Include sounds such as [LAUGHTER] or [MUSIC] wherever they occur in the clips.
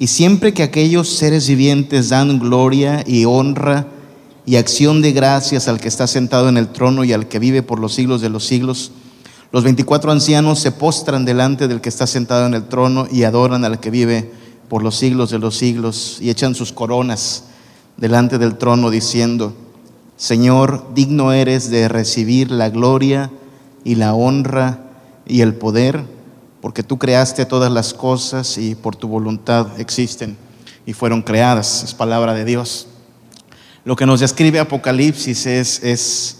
Y siempre que aquellos seres vivientes dan gloria y honra y acción de gracias al que está sentado en el trono y al que vive por los siglos de los siglos, los 24 ancianos se postran delante del que está sentado en el trono y adoran al que vive por los siglos de los siglos y echan sus coronas delante del trono diciendo, Señor, digno eres de recibir la gloria y la honra y el poder, porque tú creaste todas las cosas y por tu voluntad existen y fueron creadas. Es palabra de Dios. Lo que nos describe Apocalipsis es, es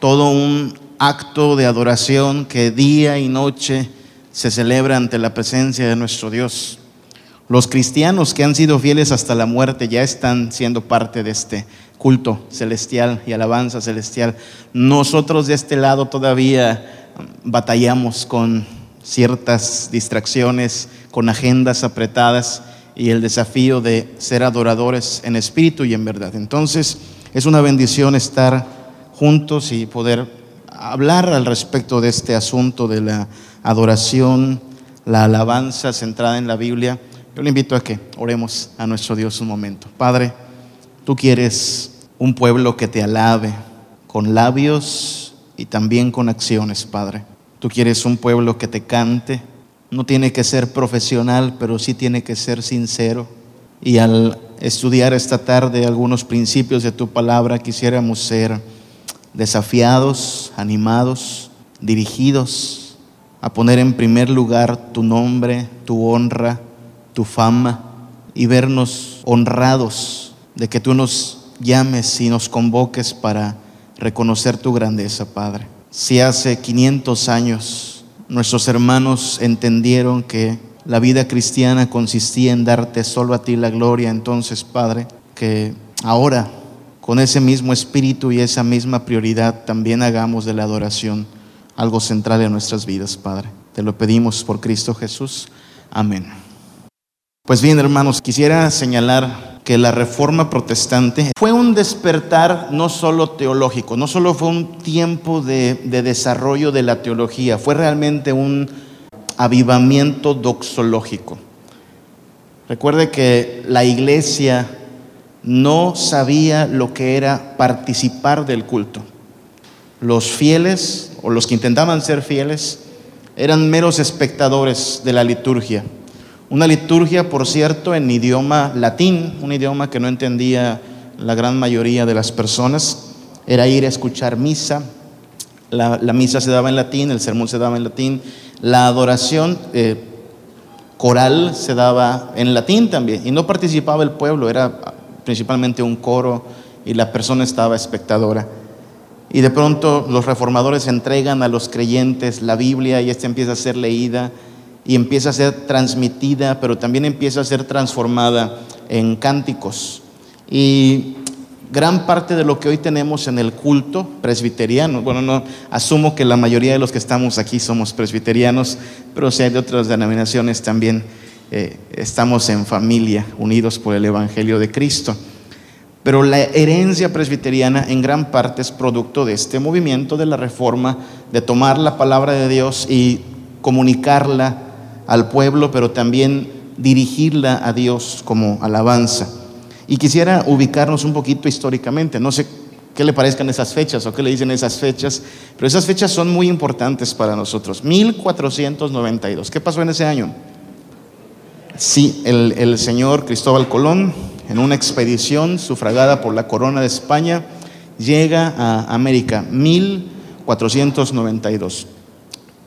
todo un acto de adoración que día y noche se celebra ante la presencia de nuestro Dios. Los cristianos que han sido fieles hasta la muerte ya están siendo parte de este culto celestial y alabanza celestial. Nosotros de este lado todavía batallamos con ciertas distracciones, con agendas apretadas y el desafío de ser adoradores en espíritu y en verdad. Entonces es una bendición estar juntos y poder hablar al respecto de este asunto de la adoración, la alabanza centrada en la Biblia. Yo le invito a que oremos a nuestro Dios un momento. Padre, tú quieres un pueblo que te alabe con labios y también con acciones, Padre. Tú quieres un pueblo que te cante. No tiene que ser profesional, pero sí tiene que ser sincero. Y al estudiar esta tarde algunos principios de tu palabra, quisiéramos ser desafiados, animados, dirigidos a poner en primer lugar tu nombre, tu honra, tu fama y vernos honrados de que tú nos llames y nos convoques para reconocer tu grandeza, Padre. Si hace 500 años nuestros hermanos entendieron que la vida cristiana consistía en darte solo a ti la gloria, entonces, Padre, que ahora con ese mismo espíritu y esa misma prioridad también hagamos de la adoración algo central en nuestras vidas, Padre. Te lo pedimos por Cristo Jesús. Amén. Pues bien, hermanos, quisiera señalar que la reforma protestante fue un despertar no solo teológico, no solo fue un tiempo de, desarrollo de la teología, fue realmente un avivamiento doxológico. Recuerde que la iglesia no sabía lo que era participar del culto. Los fieles, o los que intentaban ser fieles, eran meros espectadores de la liturgia una liturgia, por cierto, en idioma latín, un idioma que no entendía la gran mayoría de las personas. Era ir a escuchar misa. La, misa se daba en latín, el sermón se daba en latín. La adoración eh, coral se daba en latín también. Y no participaba el pueblo, era principalmente un coro y la persona estaba espectadora. Y de pronto los reformadores entregan a los creyentes la Biblia y esta empieza a ser leída y empieza a ser transmitida, pero también empieza a ser transformada en cánticos. Y gran parte de lo que hoy tenemos en el culto presbiteriano, bueno, no asumo que la mayoría de los que estamos aquí somos presbiterianos, pero si hay de otras denominaciones también eh, estamos en familia, unidos por el Evangelio de Cristo. Pero la herencia presbiteriana en gran parte es producto de este movimiento de la reforma, de tomar la palabra de Dios y comunicarla al pueblo, pero también dirigirla a Dios como alabanza. Y quisiera ubicarnos un poquito históricamente. No sé qué le parezcan esas fechas o qué le dicen esas fechas, pero esas fechas son muy importantes para nosotros. 1492. ¿Qué pasó en ese año? Sí, el, el señor Cristóbal Colón, en una expedición sufragada por la corona de España, llega a América. 1492.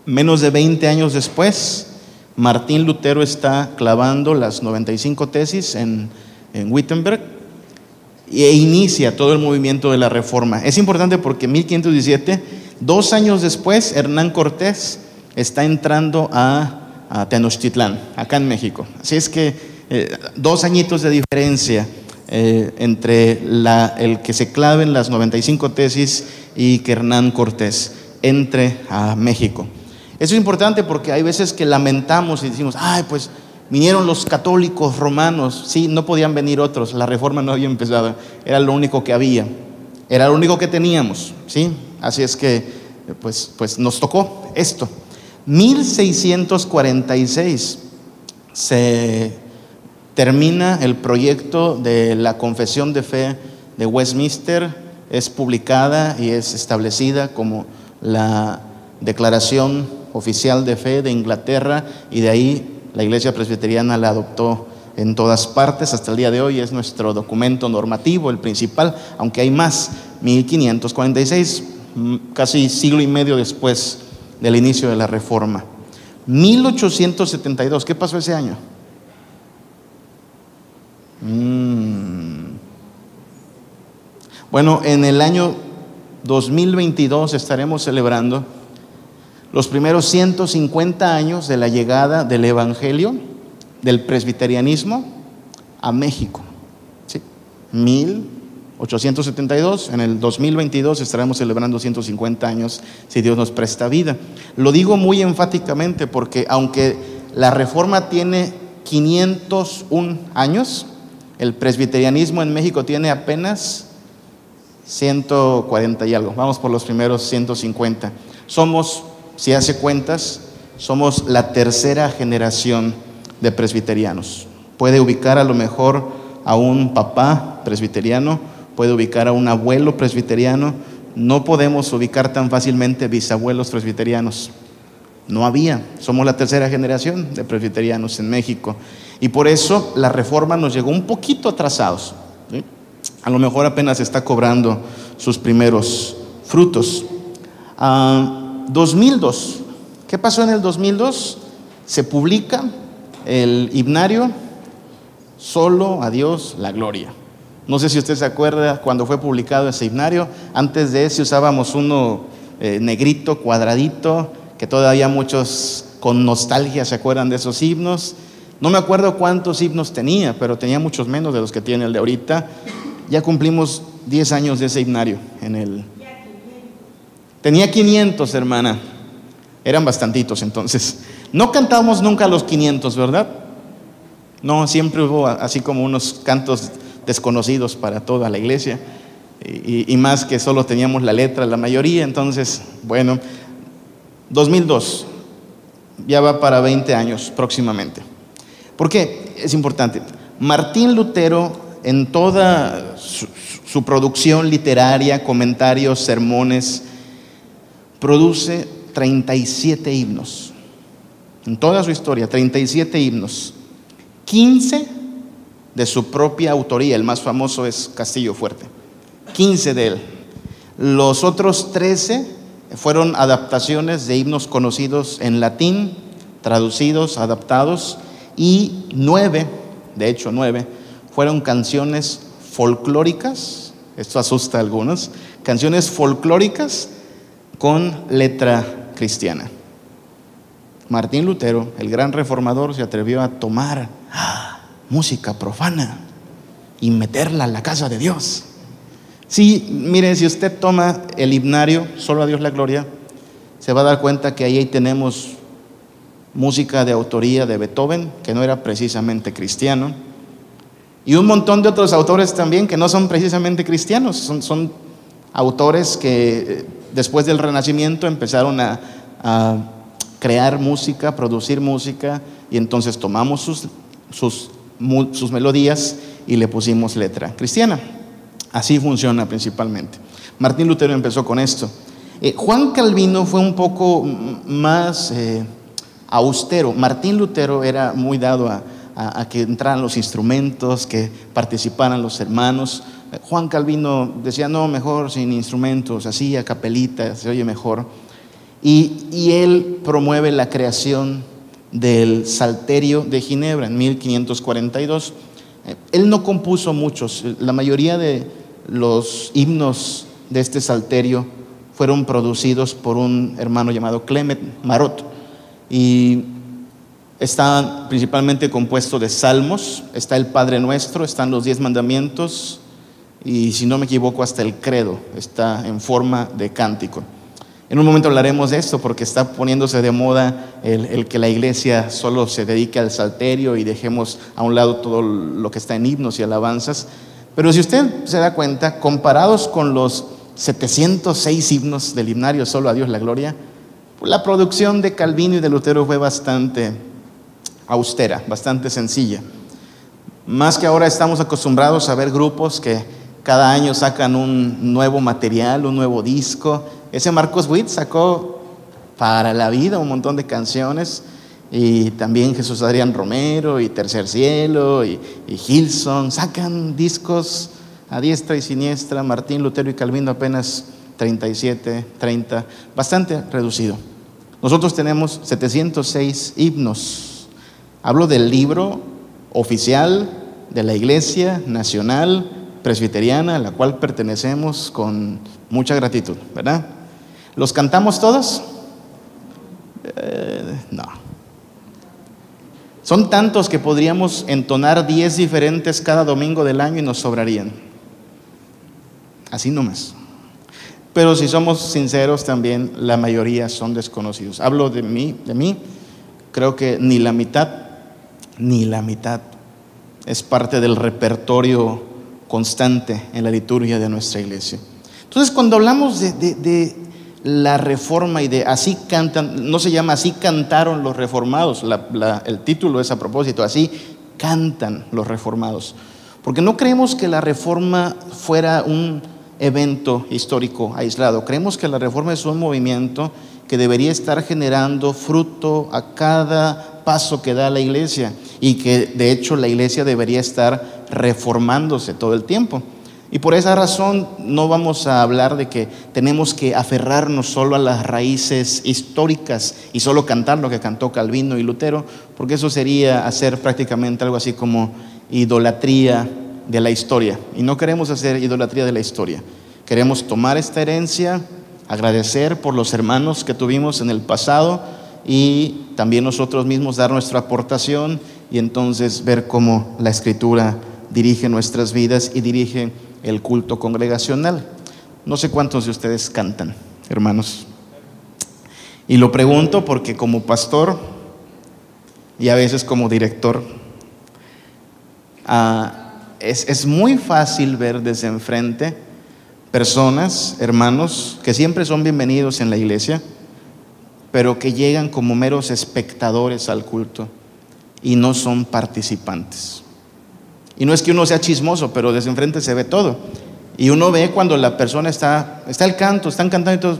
Menos de 20 años después, Martín Lutero está clavando las 95 tesis en, Wittenberg e inicia todo el movimiento de la reforma. Es importante porque en 1517, dos años después, Hernán Cortés está entrando a, Tenochtitlán, acá en México. Así es que eh, dos añitos de diferencia eh, entre el que se claven las 95 tesis y que Hernán Cortés entre a México. Eso es importante porque hay veces que lamentamos y decimos, ay, pues vinieron los católicos romanos, sí, no podían venir otros, la reforma no había empezado, era lo único que había, era lo único que teníamos, ¿sí? Así es que, pues, pues nos tocó esto. 1646 se termina el proyecto de la confesión de fe de Westminster, es publicada y es establecida como la declaración oficial de fe de Inglaterra y de ahí la iglesia presbiteriana la adoptó en todas partes, hasta el día de hoy es nuestro documento normativo, el principal, aunque hay más, 1546, mm, casi siglo y medio después del inicio de la reforma. 1872, ¿qué pasó ese año? Mm. Bueno, en el año 2022 estaremos celebrando los primeros 150 años de la llegada del Evangelio, del presbiterianismo a México. ¿sí? 1872, en el 2022 estaremos celebrando 150 años si Dios nos presta vida. Lo digo muy enfáticamente porque aunque la reforma tiene 501 años, el presbiterianismo en México tiene apenas 140 y algo. Vamos por los primeros 150. Somos, si hace cuentas, somos la tercera generación de presbiterianos. Puede ubicar a lo mejor a un papá presbiteriano, puede ubicar a un abuelo presbiteriano. No podemos ubicar tan fácilmente bisabuelos presbiterianos. No había. Somos la tercera generación de presbiterianos en México. Y por eso la reforma nos llegó un poquito atrasados. A lo mejor apenas está cobrando sus primeros frutos. 2002. Ah, ¿Qué pasó en el 2002? Se publica el himnario Solo a Dios la gloria. No sé si usted se acuerda cuando fue publicado ese himnario. Antes de ese usábamos uno eh, negrito, cuadradito, que todavía muchos con nostalgia se acuerdan de esos himnos. No me acuerdo cuántos himnos tenía, pero tenía muchos menos de los que tiene el de ahorita. Ya cumplimos 10 años de ese himnario en el... Tenía 500, hermana. Eran bastantitos entonces. No cantamos nunca los 500, ¿verdad? No, siempre hubo así como unos cantos desconocidos para toda la iglesia. Y, más que solo teníamos la letra, la mayoría. Entonces, bueno, 2002, ya va para 20 años próximamente. ¿Por qué? Es importante. Martín Lutero, en toda su producción literaria, comentarios, sermones, produce 37 himnos. En toda su historia, 37 himnos. 15 de su propia autoría, el más famoso es Castillo Fuerte. 15 de él. Los otros 13 fueron adaptaciones de himnos conocidos en latín, traducidos, adaptados, y nueve, de hecho nueve, fueron canciones folclóricas, esto asusta a algunos, canciones folclóricas con letra cristiana. Martín Lutero, el gran reformador, se atrevió a tomar ah, música profana y meterla a la casa de Dios. Sí, miren, si usted toma el himnario, solo a Dios la gloria, se va a dar cuenta que ahí tenemos música de autoría de Beethoven, que no era precisamente cristiano, y un montón de otros autores también que no son precisamente cristianos, son, son autores que eh, después del Renacimiento empezaron a, crear música, producir música, y entonces tomamos sus, sus, sus melodías y le pusimos letra cristiana. Así funciona principalmente. Martín Lutero empezó con esto. Eh, Juan Calvino fue un poco más eh, austero. Martín Lutero era muy dado a, a, que entraran los instrumentos, que participaran los hermanos. Juan Calvino decía, no, mejor sin instrumentos, así a capelita, se oye mejor. Y, él promueve la creación del Salterio de Ginebra en 1542. Eh, él no compuso muchos, la mayoría de los himnos de este Salterio fueron producidos por un hermano llamado Clement Marot y está principalmente compuesto de salmos, está el Padre Nuestro, están los diez mandamientos y si no me equivoco hasta el credo está en forma de cántico. En un momento hablaremos de esto porque está poniéndose de moda el, que la iglesia solo se dedique al salterio y dejemos a un lado todo lo que está en himnos y alabanzas. Pero si usted se da cuenta, comparados con los 706 himnos del himnario Solo a Dios la Gloria, la producción de Calvino y de Lutero fue bastante austera, bastante sencilla. Más que ahora estamos acostumbrados a ver grupos que cada año sacan un nuevo material, un nuevo disco. Ese Marcos Witt sacó para la vida un montón de canciones y también Jesús Adrián Romero y Tercer Cielo y, y Gilson sacan discos a diestra y siniestra, Martín Lutero y Calvino apenas 37, 30, bastante reducido. Nosotros tenemos 706 himnos. Hablo del libro oficial de la Iglesia Nacional Presbiteriana, a la cual pertenecemos con mucha gratitud, ¿verdad? ¿Los cantamos todos? Eh, no. Son tantos que podríamos entonar 10 diferentes cada domingo del año y nos sobrarían. Así nomás. Pero si somos sinceros también, la mayoría son desconocidos. Hablo de mí, de mí, creo que ni la mitad, ni la mitad es parte del repertorio constante en la liturgia de nuestra iglesia. Entonces, cuando hablamos de, la reforma y de así cantan, no se llama así cantaron los reformados, el título es a propósito, así cantan los reformados. Porque no creemos que la reforma fuera un evento histórico aislado. Creemos que la reforma es un movimiento que debería estar generando fruto a cada paso que da la iglesia y que de hecho la iglesia debería estar reformándose todo el tiempo. Y por esa razón no vamos a hablar de que tenemos que aferrarnos solo a las raíces históricas y solo cantar lo que cantó Calvino y Lutero, porque eso sería hacer prácticamente algo así como idolatría de la historia. Y no queremos hacer idolatría de la historia. Queremos tomar esta herencia, agradecer por los hermanos que tuvimos en el pasado y también nosotros mismos dar nuestra aportación y entonces ver cómo la escritura dirige nuestras vidas y dirige el culto congregacional. No sé cuántos de ustedes cantan, hermanos. Y lo pregunto porque como pastor y a veces como director, ah, es, muy fácil ver desde enfrente personas, hermanos, que siempre son bienvenidos en la iglesia, pero que llegan como meros espectadores al culto y no son participantes. Y no es que uno sea chismoso, pero desde enfrente se ve todo. Y uno ve cuando la persona está, está el canto, están cantando y todo.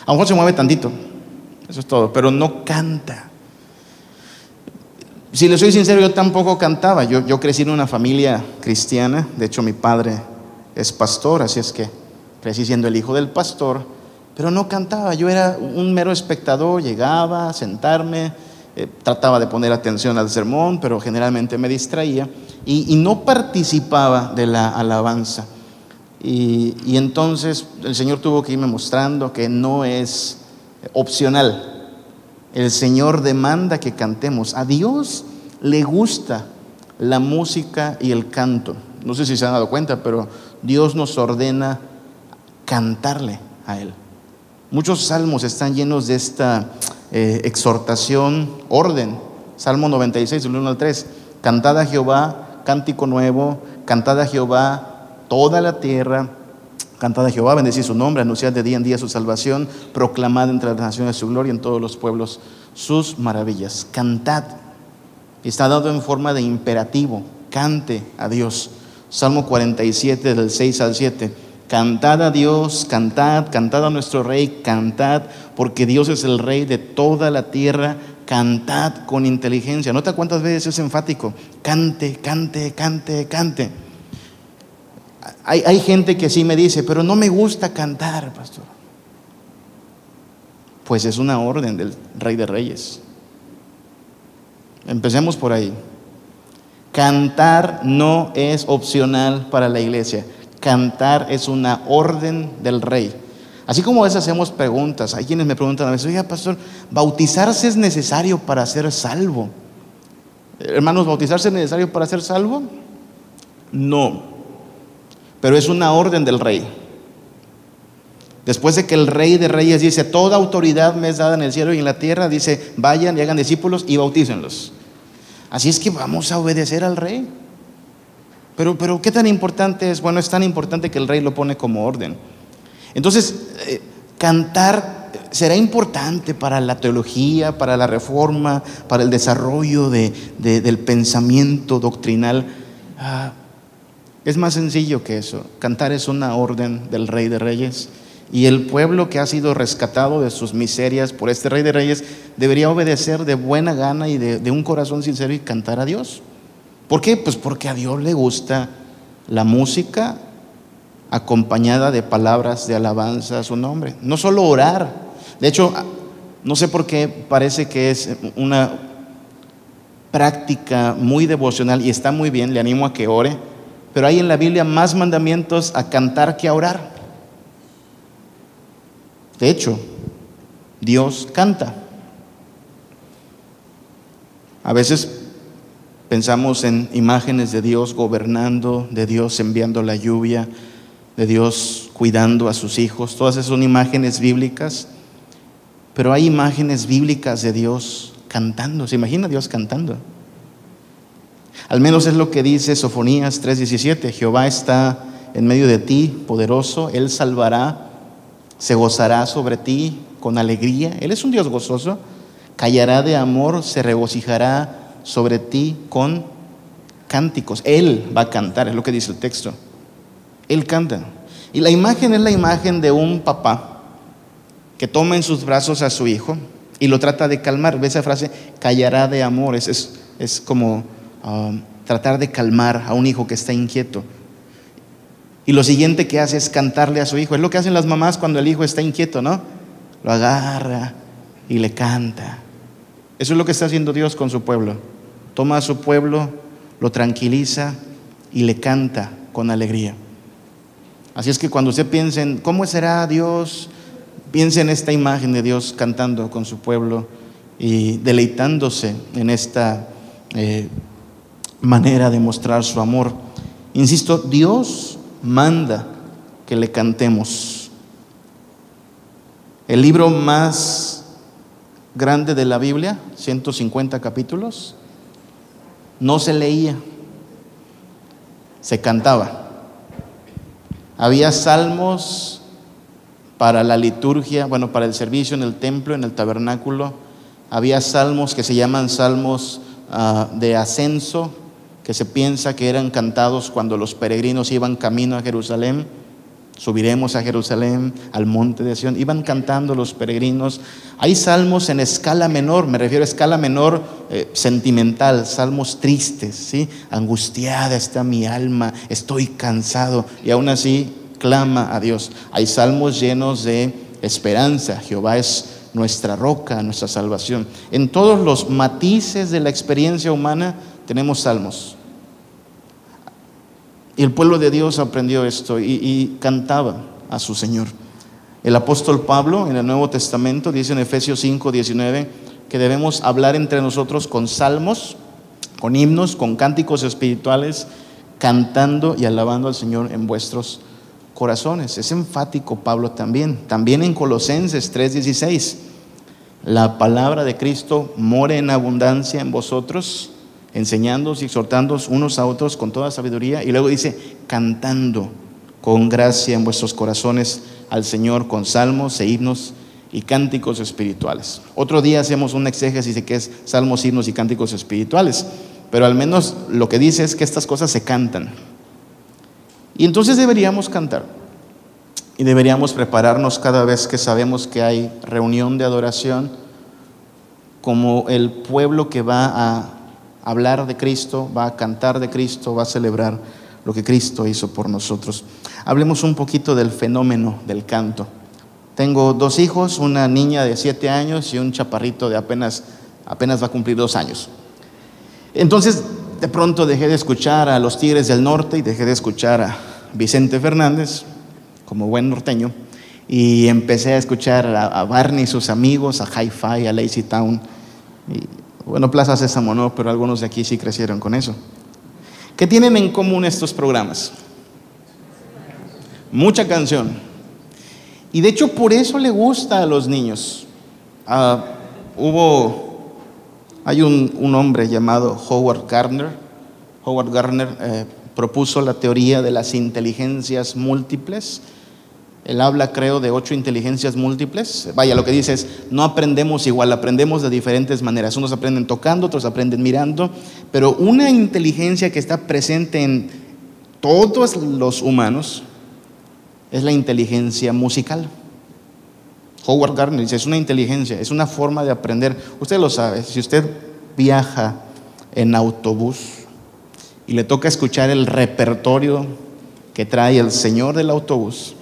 A lo mejor se mueve tantito, eso es todo, pero no canta. Si le soy sincero, yo tampoco cantaba. Yo, yo crecí en una familia cristiana. De hecho, mi padre es pastor, así es que crecí siendo el hijo del pastor. Pero no cantaba. Yo era un mero espectador. Llegaba a sentarme, eh, trataba de poner atención al sermón, pero generalmente me distraía. Y, no participaba de la alabanza. Y, y entonces el Señor tuvo que irme mostrando que no es opcional el Señor demanda que cantemos. A Dios le gusta la música y el canto. No sé si se han dado cuenta, pero Dios nos ordena cantarle a Él. Muchos salmos están llenos de esta eh, exhortación, orden. Salmo 96, del 1 al 3. Cantad a Jehová, cántico nuevo, cantad a Jehová toda la tierra, Cantad a Jehová, bendecid su nombre, anunciad de día en día su salvación, proclamad entre las naciones su gloria en todos los pueblos sus maravillas. Cantad. Está dado en forma de imperativo. Cante a Dios. Salmo 47 del 6 al 7. Cantad a Dios, cantad, cantad a nuestro Rey, cantad, porque Dios es el Rey de toda la tierra, cantad con inteligencia. Nota cuántas veces es enfático. Cante, cante, cante, cante. Hay, gente que sí me dice, pero no me gusta cantar, pastor. Pues es una orden del Rey de Reyes. Empecemos por ahí. Cantar no es opcional para la iglesia. Cantar es una orden del rey. Así como a veces hacemos preguntas, hay quienes me preguntan a veces, oiga, pastor, ¿bautizarse es necesario para ser salvo? Hermanos, ¿bautizarse es necesario para ser salvo? No pero es una orden del rey. Después de que el rey de reyes dice, toda autoridad me es dada en el cielo y en la tierra, dice, vayan y hagan discípulos y bautícenlos. Así es que vamos a obedecer al rey. Pero, ¿qué tan importante es? Bueno, es tan importante que el rey lo pone como orden. Entonces, eh, cantar será importante para la teología, para la reforma, para el desarrollo del pensamiento doctrinal. Ah, es más sencillo que eso. Cantar es una orden del Rey de Reyes. Y el pueblo que ha sido rescatado de sus miserias por este Rey de Reyes debería obedecer de buena gana y de un corazón sincero y cantar a Dios. ¿Por qué? Pues porque a Dios le gusta la música acompañada de palabras de alabanza a su nombre. No solo orar. De hecho, no sé por qué parece que es una práctica muy devocional y está muy bien, le animo a que ore, pero hay en la Biblia más mandamientos a cantar que a orar. De hecho, Dios canta. A veces pensamos en imágenes de Dios gobernando, de Dios enviando la lluvia, de Dios cuidando a sus hijos. Todas esas son imágenes bíblicas, pero hay imágenes bíblicas de Dios cantando. ¿Se imagina Dios cantando? Al menos es lo que dice Sofonías 3:17. Jehová está en medio de ti, poderoso, Él salvará, se gozará sobre ti con alegría. Él es un Dios gozoso, callará de amor, se regocijará sobre ti con cánticos. Él va a cantar, es lo que dice el texto. Él canta. Y la imagen es la imagen de un papá que toma en sus brazos a su hijo y lo trata de calmar. ¿Ves esa frase? Callará de amor. Es, es, como um, tratar de calmar a un hijo que está inquieto. Y lo siguiente que hace es cantarle a su hijo. Es lo que hacen las mamás cuando el hijo está inquieto, ¿no? Lo agarra y le canta. Eso es lo que está haciendo Dios con su pueblo. Toma a su pueblo, lo tranquiliza y le canta con alegría. Así es que cuando usted piense en cómo será Dios, piense en esta imagen de Dios cantando con su pueblo y deleitándose en esta eh, manera de mostrar su amor. Insisto, Dios manda que le cantemos. El libro más grande de la Biblia, 150 capítulos, no se leía, se cantaba. Había salmos para la liturgia, bueno, para el servicio en el templo, en el tabernáculo. Había salmos que se llaman salmos ah, de ascenso, que se piensa que eran cantados cuando los peregrinos iban camino a Jerusalén. Subiremos a Jerusalén, al monte de Sion. Iban cantando los peregrinos. Hay salmos en escala menor, me refiero a escala menor eh, sentimental, salmos tristes, ¿sí? Angustiada está mi alma, estoy cansado y aún así clama a Dios. Hay salmos llenos de esperanza. Jehová es nuestra roca, nuestra salvación. En todos los matices de la experiencia humana tenemos salmos. Y el pueblo de Dios aprendió esto y, cantaba a su Señor. El apóstol Pablo en el Nuevo Testamento dice en Efesios 5, 19 que debemos hablar entre nosotros con salmos, con himnos, con cánticos espirituales, cantando y alabando al Señor en vuestros corazones. Es enfático Pablo también. También en Colosenses 3:16, la palabra de Cristo more en abundancia en vosotros enseñándoos y exhortándoos unos a otros con toda sabiduría. Y luego dice, cantando con gracia en vuestros corazones al Señor con salmos e himnos y cánticos espirituales. Otro día hacemos un exégesis de qué es salmos, himnos y cánticos espirituales, pero al menos lo que dice es que estas cosas se cantan. Y entonces deberíamos cantar y deberíamos prepararnos cada vez que sabemos que hay reunión de adoración como el pueblo que va a hablar de Cristo, va a cantar de Cristo, va a celebrar lo que Cristo hizo por nosotros. Hablemos un poquito del fenómeno del canto. Tengo dos hijos, una niña de siete años y un chaparrito de apenas, apenas va a cumplir dos años. Entonces, de pronto dejé de escuchar a los Tigres del Norte y dejé de escuchar a Vicente Fernández, como buen norteño, y empecé a escuchar a, Barney y sus amigos, a Hi-Fi, a Lazy Town. Bueno, Plaza Sésamo no, pero algunos de aquí sí crecieron con eso. ¿Qué tienen en común estos programas? Mucha canción. Y de hecho por eso le gusta a los niños. Ah, hubo, hay un, hombre llamado Howard Gardner. Howard Gardner eh, propuso la teoría de las inteligencias múltiples Él habla, creo, de ocho inteligencias múltiples. Vaya, lo que dice es, no aprendemos igual, aprendemos de diferentes maneras. Unos aprenden tocando, otros aprenden mirando, pero una inteligencia que está presente en todos los humanos es la inteligencia musical. Howard Gardner dice, es una inteligencia, es una forma de aprender. Usted lo sabe, si usted viaja en autobús y le toca escuchar el repertorio que trae el señor del autobús,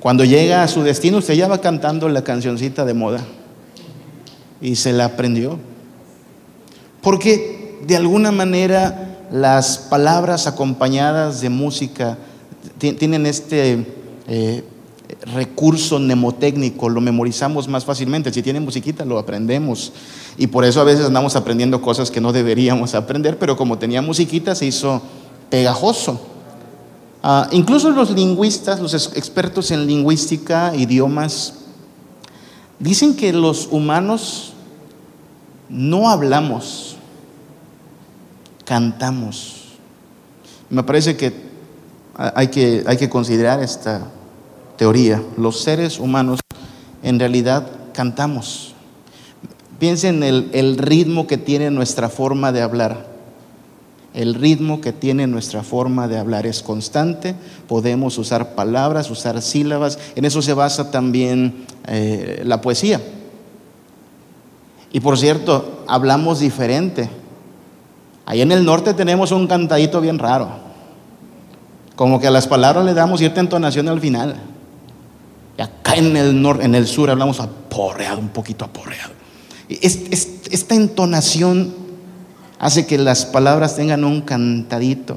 cuando llega a su destino, usted ya va cantando la cancioncita de moda y se la aprendió. Porque de alguna manera las palabras acompañadas de música tienen este eh, recurso mnemotécnico, lo memorizamos más fácilmente. Si tiene musiquita, lo aprendemos. Y por eso a veces andamos aprendiendo cosas que no deberíamos [LAUGHS] aprender, pero como tenía musiquita se hizo pegajoso. Ah, incluso los lingüistas, los expertos en lingüística, idiomas, dicen que los humanos no hablamos, cantamos. Me parece que hay que, hay que considerar esta teoría. Los seres humanos en realidad cantamos. Piensen en el ritmo que tiene nuestra forma de hablar. El ritmo que tiene nuestra forma de hablar es constante, podemos usar palabras, usar sílabas, en eso se basa también eh, la poesía. Y por cierto, hablamos diferente. Ahí en el norte tenemos un cantadito bien raro, como que a las palabras le damos cierta entonación al final. Y acá en el, norte, en el sur hablamos aporreado, un poquito aporreado. esta entonación hace que las palabras tengan un cantadito.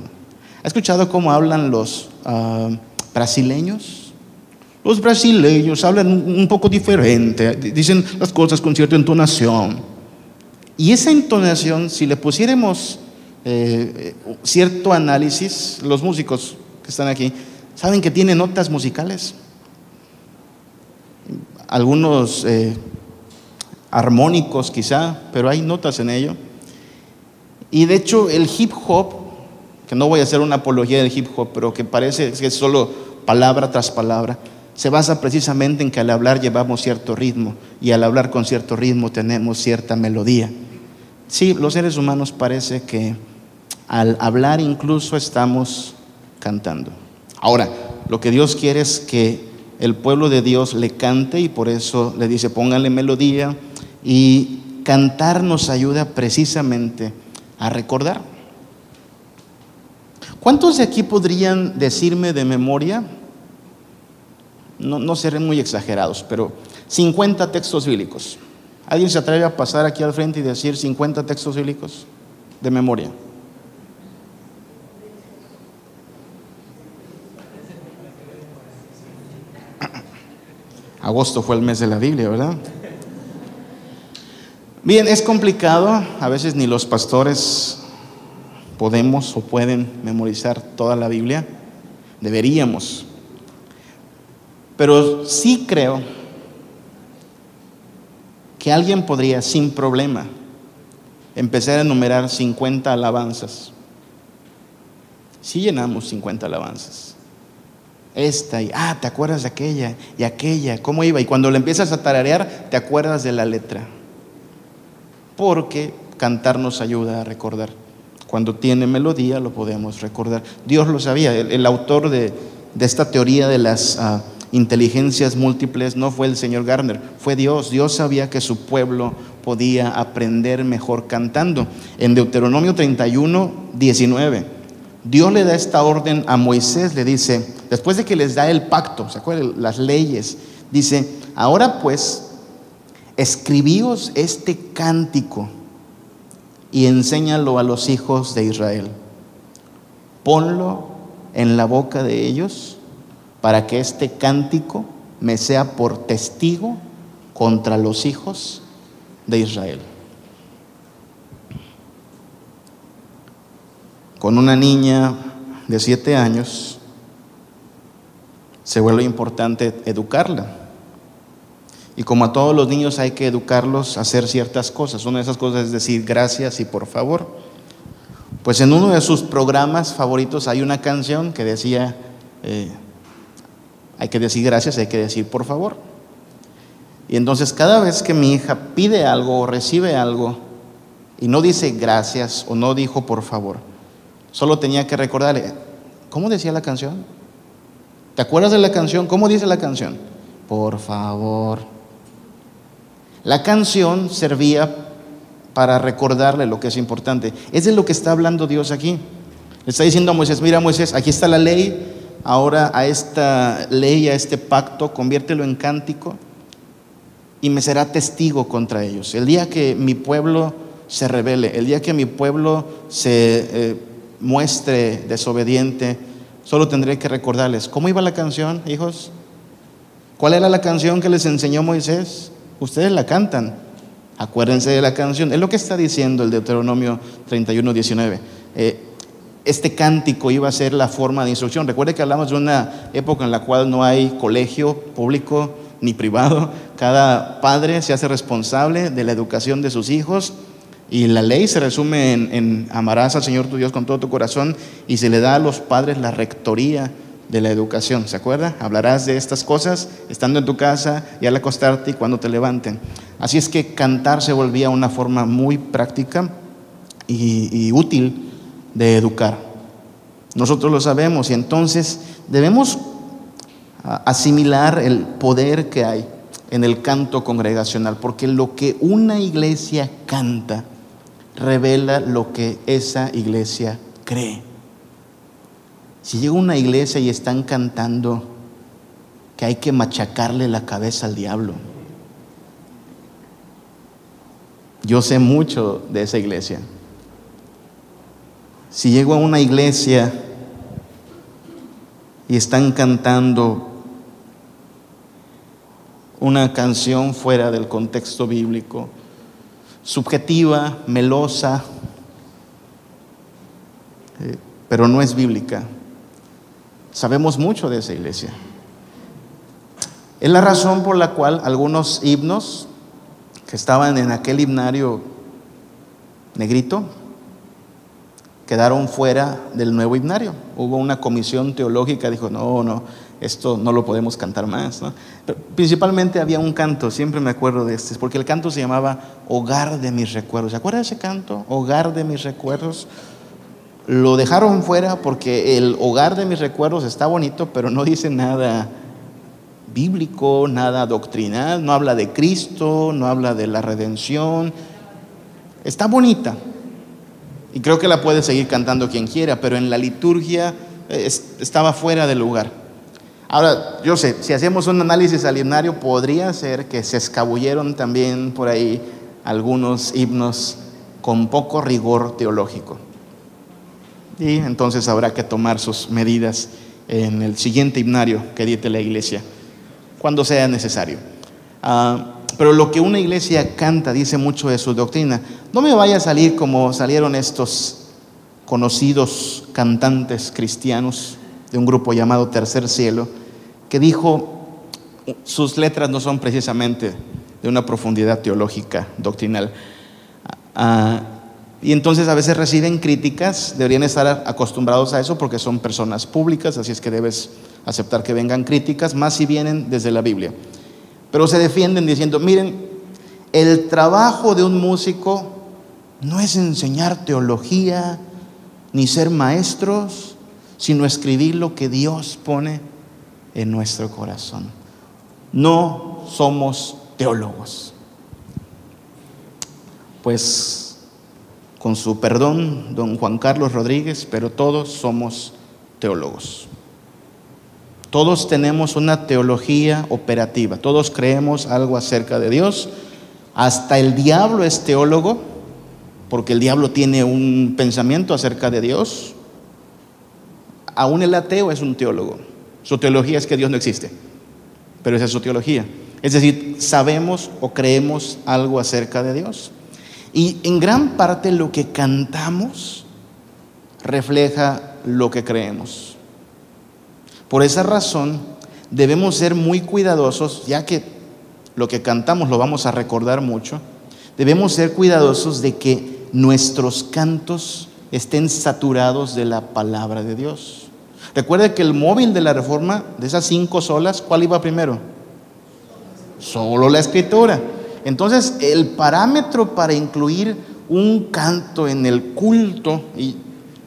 ¿Ha escuchado cómo hablan los ah, brasileños? Los brasileños hablan un poco diferente, dicen las cosas con cierta entonación. Y esa entonación, si le pusiéramos eh, cierto análisis, los músicos que están aquí, saben que tiene notas musicales. Algunos eh, armónicos quizá, pero hay notas en ello. Y de hecho el hip hop, que no voy a hacer una apología del hip hop, pero que parece que es solo palabra tras palabra, se basa precisamente en que al hablar llevamos cierto ritmo y al hablar con cierto ritmo tenemos cierta melodía. Sí, los seres humanos parece que al hablar incluso estamos cantando. Ahora, lo que Dios quiere es que el pueblo de Dios le cante y por eso le dice pónganle melodía y cantar nos ayuda precisamente a recordar. ¿Cuántos de aquí podrían decirme de memoria? No, no muy exagerados, pero 50 textos bíblicos. ¿Alguien se atreve a pasar aquí al frente y decir 50 textos bíblicos de memoria? Agosto fue el mes de la Biblia, ¿verdad? Bien, es complicado, a veces ni los pastores podemos o pueden memorizar toda la Biblia, deberíamos, pero sí creo que alguien podría sin problema empezar a enumerar 50 alabanzas. Si llenamos 50 alabanzas. Esta y, ah, te acuerdas de aquella y aquella, cómo iba. Y cuando le empiezas a tararear, te acuerdas de la letra porque cantar nos ayuda a recordar. Cuando tiene melodía lo podemos recordar. Dios lo sabía, el, autor de, esta teoría de las ah, inteligencias múltiples no fue el señor Garner, fue Dios. Dios sabía que su pueblo podía aprender mejor cantando. En Deuteronomio 31, 19, Dios le da esta orden a Moisés, le dice, después de que les da el pacto, ¿se acuerdan? Las leyes, dice, ahora pues escribíos este cántico y enséñalo a los hijos de Israel. Ponlo en la boca de ellos para que este cántico me sea por testigo contra los hijos de Israel. Con una niña de siete años se vuelve importante educarla. Y como a todos los niños hay que educarlos a hacer ciertas cosas. Una de esas cosas es decir gracias y por favor. Pues en uno de sus programas favoritos hay una canción que decía, eh, hay que decir gracias, hay que decir por favor. Y entonces cada vez que mi hija pide algo o recibe algo y no dice gracias o no dijo por favor, solo tenía que recordarle, ¿cómo decía la canción? ¿Te acuerdas de la canción? ¿Cómo dice la canción? Por favor. La canción servía para recordarle lo que es importante. Es de lo que está hablando Dios aquí. Le está diciendo a Moisés, mira Moisés, aquí está la ley, ahora a esta ley, a este pacto, conviértelo en cántico y me será testigo contra ellos. El día que mi pueblo se revele, el día que mi pueblo se eh, muestre desobediente, solo tendré que recordarles, ¿cómo iba la canción, hijos? ¿Cuál era la canción que les enseñó Moisés? Ustedes la cantan. Acuérdense de la canción. Es lo que está diciendo el Deuteronomio 31, 19. Eh, este cántico iba a ser la forma de instrucción. Recuerde que hablamos de una época en la cual no hay colegio público ni privado. Cada padre se hace responsable de la educación de sus hijos y la ley se resume en, en amarás al Señor tu Dios con todo tu corazón y se le da a los padres la rectoría de la educación, ¿se acuerda? Hablarás de estas cosas estando en tu casa y al acostarte y cuando te levanten. Así es que cantar se volvía una forma muy práctica y, útil de educar. Nosotros lo sabemos y entonces debemos asimilar el poder que hay en el canto congregacional, porque lo que una iglesia canta revela lo que esa iglesia cree. Si llega una iglesia y están cantando que hay que machacarle la cabeza al diablo. Yo sé mucho de esa iglesia. Si llego a una iglesia y están cantando una canción fuera del contexto bíblico, subjetiva, melosa, eh, pero no es bíblica. Sabemos mucho de esa iglesia. Es la razón por la cual algunos himnos que estaban en aquel himnario negrito quedaron fuera del nuevo himnario. Hubo una comisión teológica, dijo, no, no, esto no lo podemos cantar más. principalmente había un canto, siempre me acuerdo de este, porque el canto se llamaba Hogar de mis recuerdos. ¿Se acuerda de ese canto? Hogar de mis recuerdos. Lo dejaron fuera porque el hogar de mis recuerdos está bonito, pero no dice nada bíblico, nada doctrinal, no habla de Cristo, no habla de la redención. Está bonita. Y creo que la puede seguir cantando quien quiera, pero en la liturgia eh, estaba fuera del lugar. Ahora, yo sé, si hacemos un análisis alienario, podría ser que se escabulleron también por ahí algunos himnos con poco rigor teológico y entonces habrá que tomar sus medidas en el siguiente himnario que edite la iglesia, cuando sea necesario. Ah, pero lo que una iglesia canta dice mucho de su doctrina. No me vaya a salir como salieron estos conocidos cantantes cristianos de un grupo llamado Tercer Cielo, que dijo, sus letras no son precisamente de una profundidad teológica, doctrinal. Ah, y entonces a veces reciben críticas, deberían estar acostumbrados a eso porque son personas públicas, así es que debes aceptar que vengan críticas, más si vienen desde la Biblia. Pero se defienden diciendo, miren, el trabajo de un músico no es enseñar teología ni ser maestros, sino escribir lo que Dios pone en nuestro corazón. No somos teólogos. Pues con su perdón, don Juan Carlos Rodríguez, pero todos somos teólogos. Todos tenemos una teología operativa, todos creemos algo acerca de Dios. Hasta el diablo es teólogo, porque el diablo tiene un pensamiento acerca de Dios. Aún el ateo es un teólogo. Su teología es que Dios no existe, pero esa es su teología. Es decir, sabemos o creemos algo acerca de Dios. Y en gran parte lo que cantamos refleja lo que creemos. Por esa razón debemos ser muy cuidadosos, ya que lo que cantamos lo vamos a recordar mucho, debemos ser cuidadosos de que nuestros cantos estén saturados de la palabra de Dios. Recuerde que el móvil de la reforma, de esas cinco solas, ¿cuál iba primero? Solo la escritura. Entonces, el parámetro para incluir un canto en el culto, y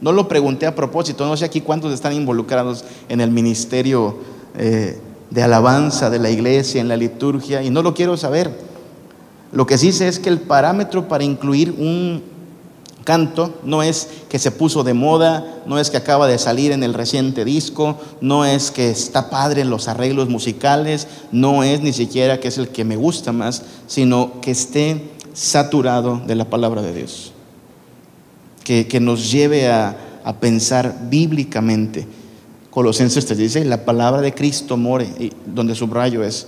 no lo pregunté a propósito, no sé aquí cuántos están involucrados en el ministerio eh, de alabanza de la iglesia, en la liturgia, y no lo quiero saber. Lo que sí sé es que el parámetro para incluir un canto no es que se puso de moda, no es que acaba de salir en el reciente disco, no es que está padre en los arreglos musicales, no es ni siquiera que es el que me gusta más, sino que esté saturado de la palabra de Dios, que, nos lleve a, a pensar bíblicamente. Colosenses te dice, la palabra de Cristo more, y donde subrayo es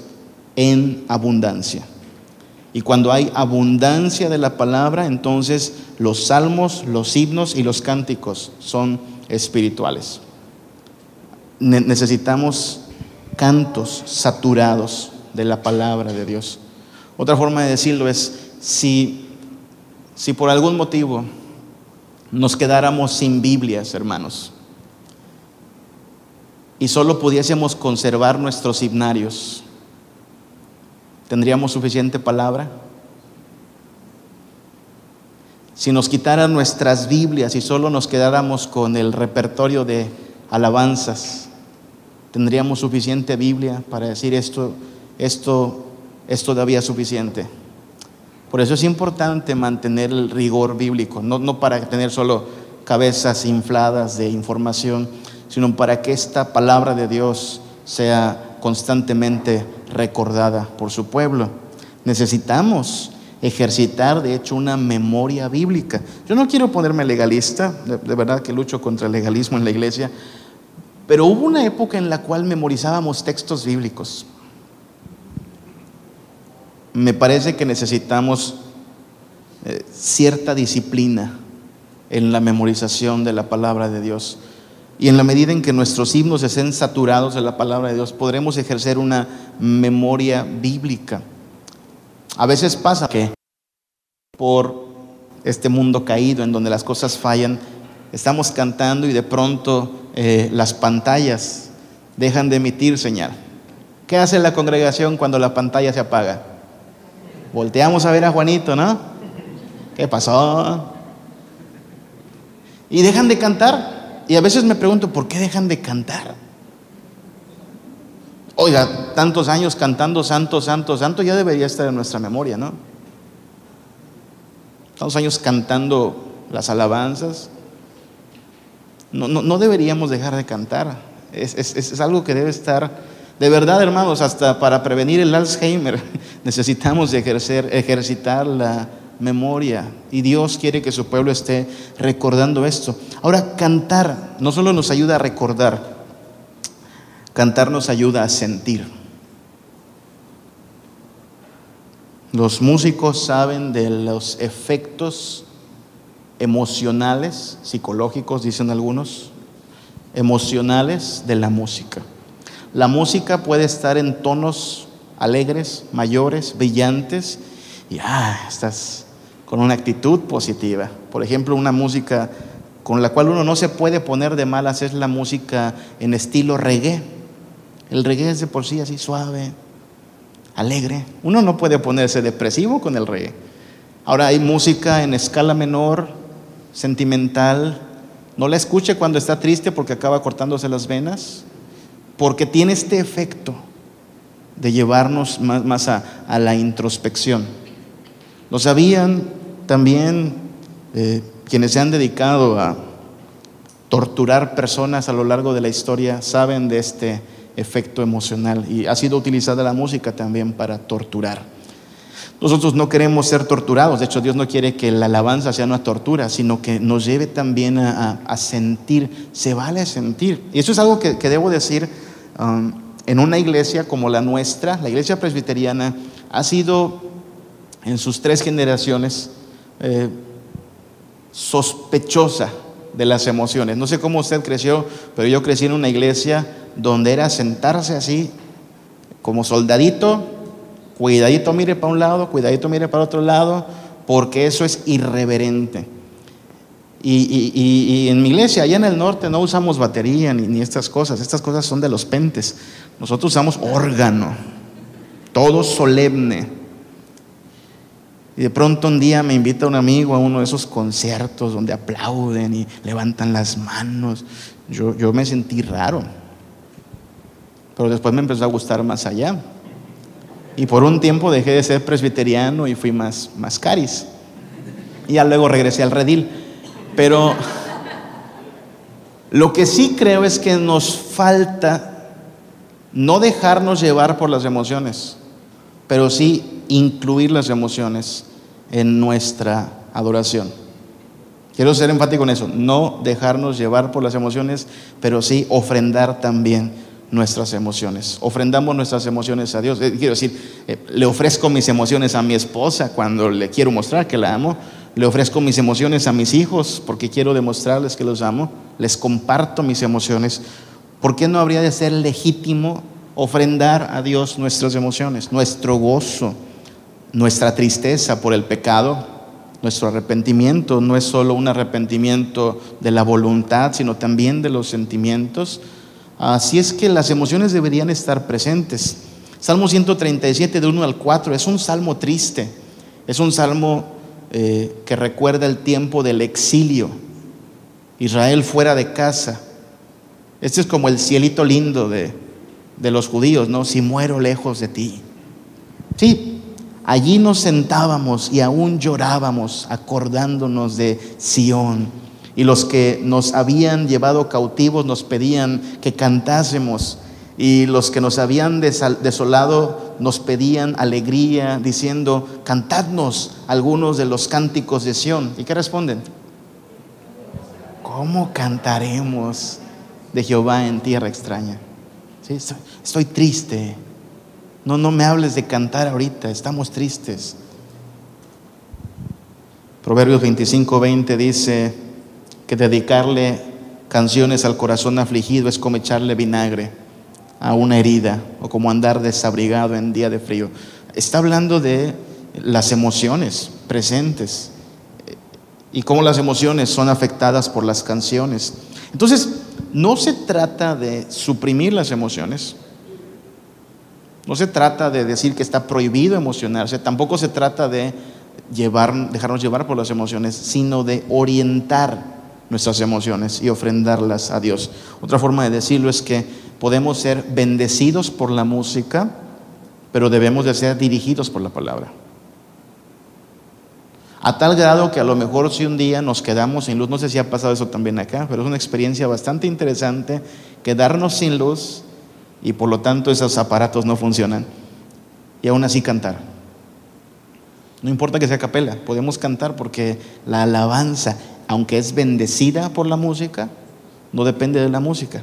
en abundancia. Y cuando hay abundancia de la palabra, entonces los salmos, los himnos y los cánticos son espirituales. necesitamos cantos saturados de la palabra de Dios. Otra forma de decirlo es, si, si por algún motivo nos quedáramos sin Biblias, hermanos, y solo pudiésemos conservar nuestros himnarios, ¿Tendríamos suficiente palabra? Si nos quitaran nuestras Biblias y solo nos quedáramos con el repertorio de alabanzas, ¿tendríamos suficiente Biblia para decir esto, esto es todavía suficiente? Por eso es importante mantener el rigor bíblico, no, no para tener solo cabezas infladas de información, sino para que esta palabra de Dios sea constantemente recordada por su pueblo. Necesitamos ejercitar, de hecho, una memoria bíblica. Yo no quiero ponerme legalista, de, verdad que lucho contra el legalismo en la iglesia, pero hubo una época en la cual memorizábamos textos bíblicos. Me parece que necesitamos eh, cierta disciplina en la memorización de la palabra de Dios. Y en la medida en que nuestros himnos estén saturados de la palabra de Dios, podremos ejercer una memoria bíblica. A veces pasa que por este mundo caído en donde las cosas fallan, estamos cantando y de pronto eh, las pantallas dejan de emitir señal. ¿Qué hace la congregación cuando la pantalla se apaga? Volteamos a ver a Juanito, ¿no? ¿Qué pasó? Y dejan de cantar. Y a veces me pregunto, ¿por qué dejan de cantar? Oiga, tantos años cantando santo, santo, santo, ya debería estar en nuestra memoria, ¿no? Tantos años cantando las alabanzas. No, no, deberíamos dejar de cantar. Es, es algo que debe estar, de verdad, hermanos, hasta para prevenir el Alzheimer, [LAUGHS] necesitamos ejercer, ejercitar la memoria. Y Dios quiere que su pueblo esté recordando esto. Ahora, cantar no solo nos ayuda a recordar, cantar nos ayuda a sentir. Los músicos saben de los efectos emocionales, psicológicos, dicen algunos, emocionales de la música. La música puede estar en tonos alegres, mayores, brillantes, y ah, estás con una actitud positiva. Por ejemplo, una música con la cual uno no se puede poner de malas es la música en estilo reggae. El reggae es de por sí así suave, alegre. Uno no puede ponerse depresivo con el reggae. Ahora hay música en escala menor, sentimental. No la escuche cuando está triste porque acaba cortándose las venas, porque tiene este efecto de llevarnos más, a, a la introspección. Lo sabían también eh, quienes se han dedicado a torturar personas a lo largo de la historia, saben de este efecto emocional y ha sido utilizada la música también para torturar. Nosotros no queremos ser torturados, de hecho Dios no quiere que la alabanza sea una tortura, sino que nos lleve también a, sentir, se vale sentir. Y eso es algo que, debo decir um, en una iglesia como la nuestra, la iglesia presbiteriana, ha sido en sus tres generaciones eh, sospechosa de las emociones. No sé cómo usted creció, pero yo crecí en una iglesia donde era sentarse así, como soldadito, cuidadito mire para un lado, cuidadito mire para otro lado, porque eso es irreverente. Y, en mi iglesia, allá en el norte, no usamos batería ni, ni estas cosas. Estas cosas son de los pentes. Nosotros usamos órgano, todo solemne. Y de pronto un día me invita un amigo a uno de esos conciertos donde aplauden y levantan las manos. Yo, yo me sentí raro. Pero después me empezó a gustar más allá. Y por un tiempo dejé de ser presbiteriano y fui más, más. Y ya luego regresé al redil. Pero lo que sí creo es que nos falta no dejarnos llevar por las emociones, pero sí incluir las emociones en nuestra adoración. Quiero ser enfático en eso, no dejarnos llevar por las emociones, pero sí ofrendar también nuestras emociones. Ofrendamos nuestras emociones a Dios. Eh, quiero decir, eh, le ofrezco mis emociones a mi esposa cuando le quiero mostrar que la amo. Le ofrezco mis emociones a mis hijos porque quiero demostrarles que los amo. Les comparto mis emociones. ¿Por qué no habría de ser legítimo ofrendar a Dios nuestras emociones, nuestro gozo, nuestra tristeza por el pecado? Nuestro arrepentimiento no es solo un arrepentimiento de la voluntad, sino también de los sentimientos Así es que las emociones deberían estar presentes. Salmo 137 de 1 al 4 es un salmo triste, es un salmo eh, que recuerda el tiempo del exilio, Israel fuera de casa. Este es como el cielito lindo de, de los judíos, ¿no? Si muero lejos de ti. Sí, allí nos sentábamos y aún llorábamos acordándonos de Sión y los que nos habían llevado cautivos nos pedían que cantásemos. Y los que nos habían desolado nos pedían alegría, diciendo, cantadnos algunos de los cánticos de Sión. ¿Y qué responden? ¿Cómo cantaremos de Jehová en tierra extraña? Estoy, triste. No, no me hables de cantar ahorita, estamos tristes. Proverbios 25, 20 dice, que dedicarle canciones al corazón afligido es como echarle vinagre a una herida o como andar desabrigado en día de frío. Está hablando de las emociones presentes y cómo las emociones son afectadas por las canciones. Entonces, no se trata de suprimir las emociones, no se trata de decir que está prohibido emocionarse, tampoco se trata de llevar, dejarnos llevar por las emociones, sino de orientar nuestras emociones y ofrendarlas a Dios. Otra forma de decirlo es que podemos ser bendecidos por la música, pero debemos de ser dirigidos por la palabra. A tal grado que a lo mejor si un día nos quedamos sin luz, no sé si ha pasado eso también acá, pero es una experiencia bastante interesante quedarnos sin luz y por lo tanto esos aparatos no funcionan y aún así cantar. No importa que sea capela, podemos cantar porque la alabanza, aunque es bendecida por la música, no depende de la música,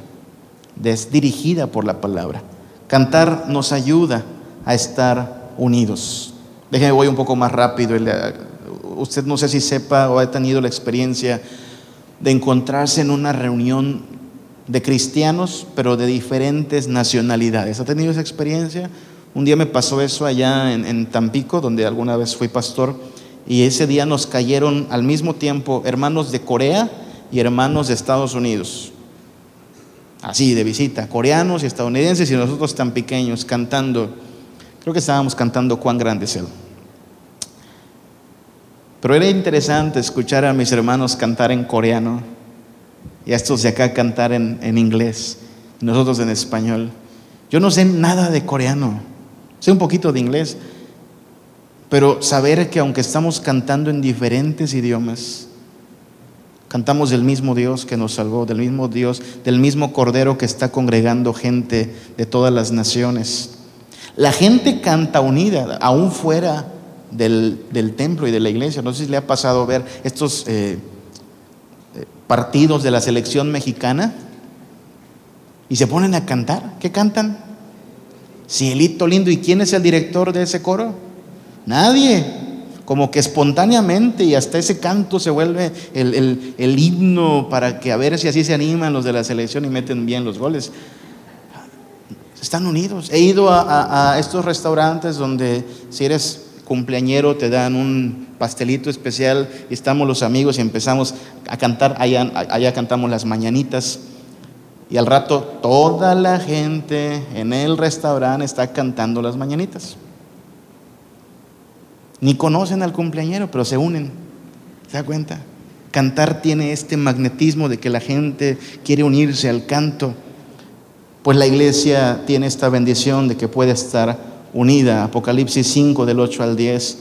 es dirigida por la palabra. Cantar nos ayuda a estar unidos. Déjeme voy un poco más rápido. Usted no sé si sepa o ha tenido la experiencia de encontrarse en una reunión de cristianos, pero de diferentes nacionalidades. ¿Ha tenido esa experiencia? Un día me pasó eso allá en, Tampico, donde alguna vez fui pastor y ese día nos cayeron al mismo tiempo hermanos de Corea y hermanos de Estados Unidos. Así, de visita, coreanos y estadounidenses y nosotros tan pequeños cantando. Creo que estábamos cantando cuán grande es Él. Pero era interesante escuchar a mis hermanos cantar en coreano y a estos de acá cantar en, en inglés nosotros en español. Yo no sé nada de coreano, sé un poquito de inglés, pero saber que aunque estamos cantando en diferentes idiomas, cantamos del mismo Dios que nos salvó, del mismo Dios, del mismo Cordero que está congregando gente de todas las naciones. La gente canta unida, aún fuera del, templo y de la iglesia. No sé si le ha pasado ver estos eh, partidos de la selección mexicana y se ponen a cantar. ¿Qué cantan? Cielito lindo. ¿Y quién es el director de ese coro? Nadie. Como que espontáneamente y hasta ese canto se vuelve el, himno para que a ver si así se animan los de la selección y meten bien los goles. Están unidos. He ido a, estos restaurantes donde si eres cumpleañero, te dan un pastelito especial y estamos los amigos y empezamos a cantar, allá, allá cantamos las mañanitas. Y al rato toda la gente en el restaurante está cantando las mañanitas. Ni conocen al cumpleañero, pero se unen. ¿Se da cuenta? Cantar tiene este magnetismo de que la gente quiere unirse al canto. Pues la iglesia tiene esta bendición de que puede estar unida. Apocalipsis 5 del 8 al 10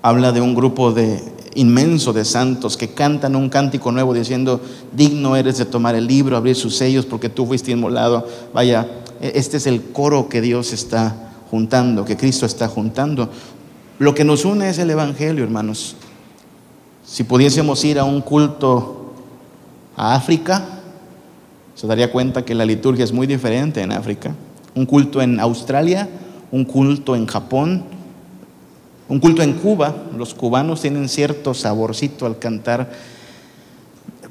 habla de un grupo de inmenso de santos que cantan un cántico nuevo diciendo, digno eres de tomar el libro, abrir sus sellos porque tú fuiste inmolado. Vaya, e-, este es el coro que Dios está juntando, que Cristo está juntando. Lo que nos une es el Evangelio, hermanos. Si pudiésemos ir a un culto a África, se daría cuenta que la liturgia es muy diferente en África. Un culto en Australia, un culto en Japón, un culto en Cuba. Los cubanos tienen cierto saborcito al cantar.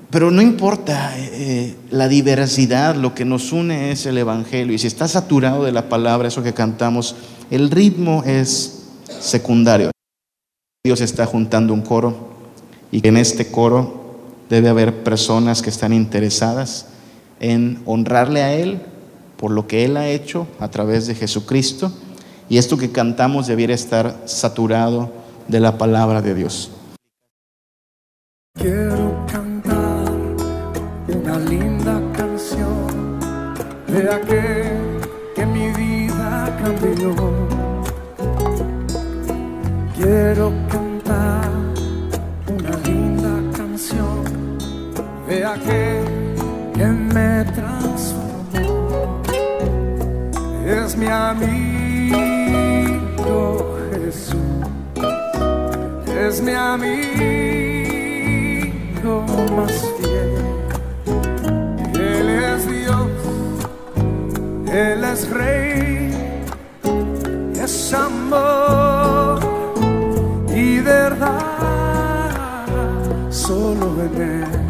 Pero no importa eh, eh, la diversidad, lo que nos une es el Evangelio. Y si está saturado de la palabra, eso que cantamos, el ritmo es secundario. Dios está juntando un coro y en este coro debe haber personas que están interesadas en honrarle a Él por lo que Él ha hecho a través de Jesucristo. Y esto que cantamos debiera estar saturado de la palabra de Dios. Quiero cantar una linda canción de aquel que mi vida cambió Quiero cantar una linda canción de aquel mi amigo Jesús, es mi amigo más fiel. Él es Dios, Él es Rey, es amor y verdad solo en él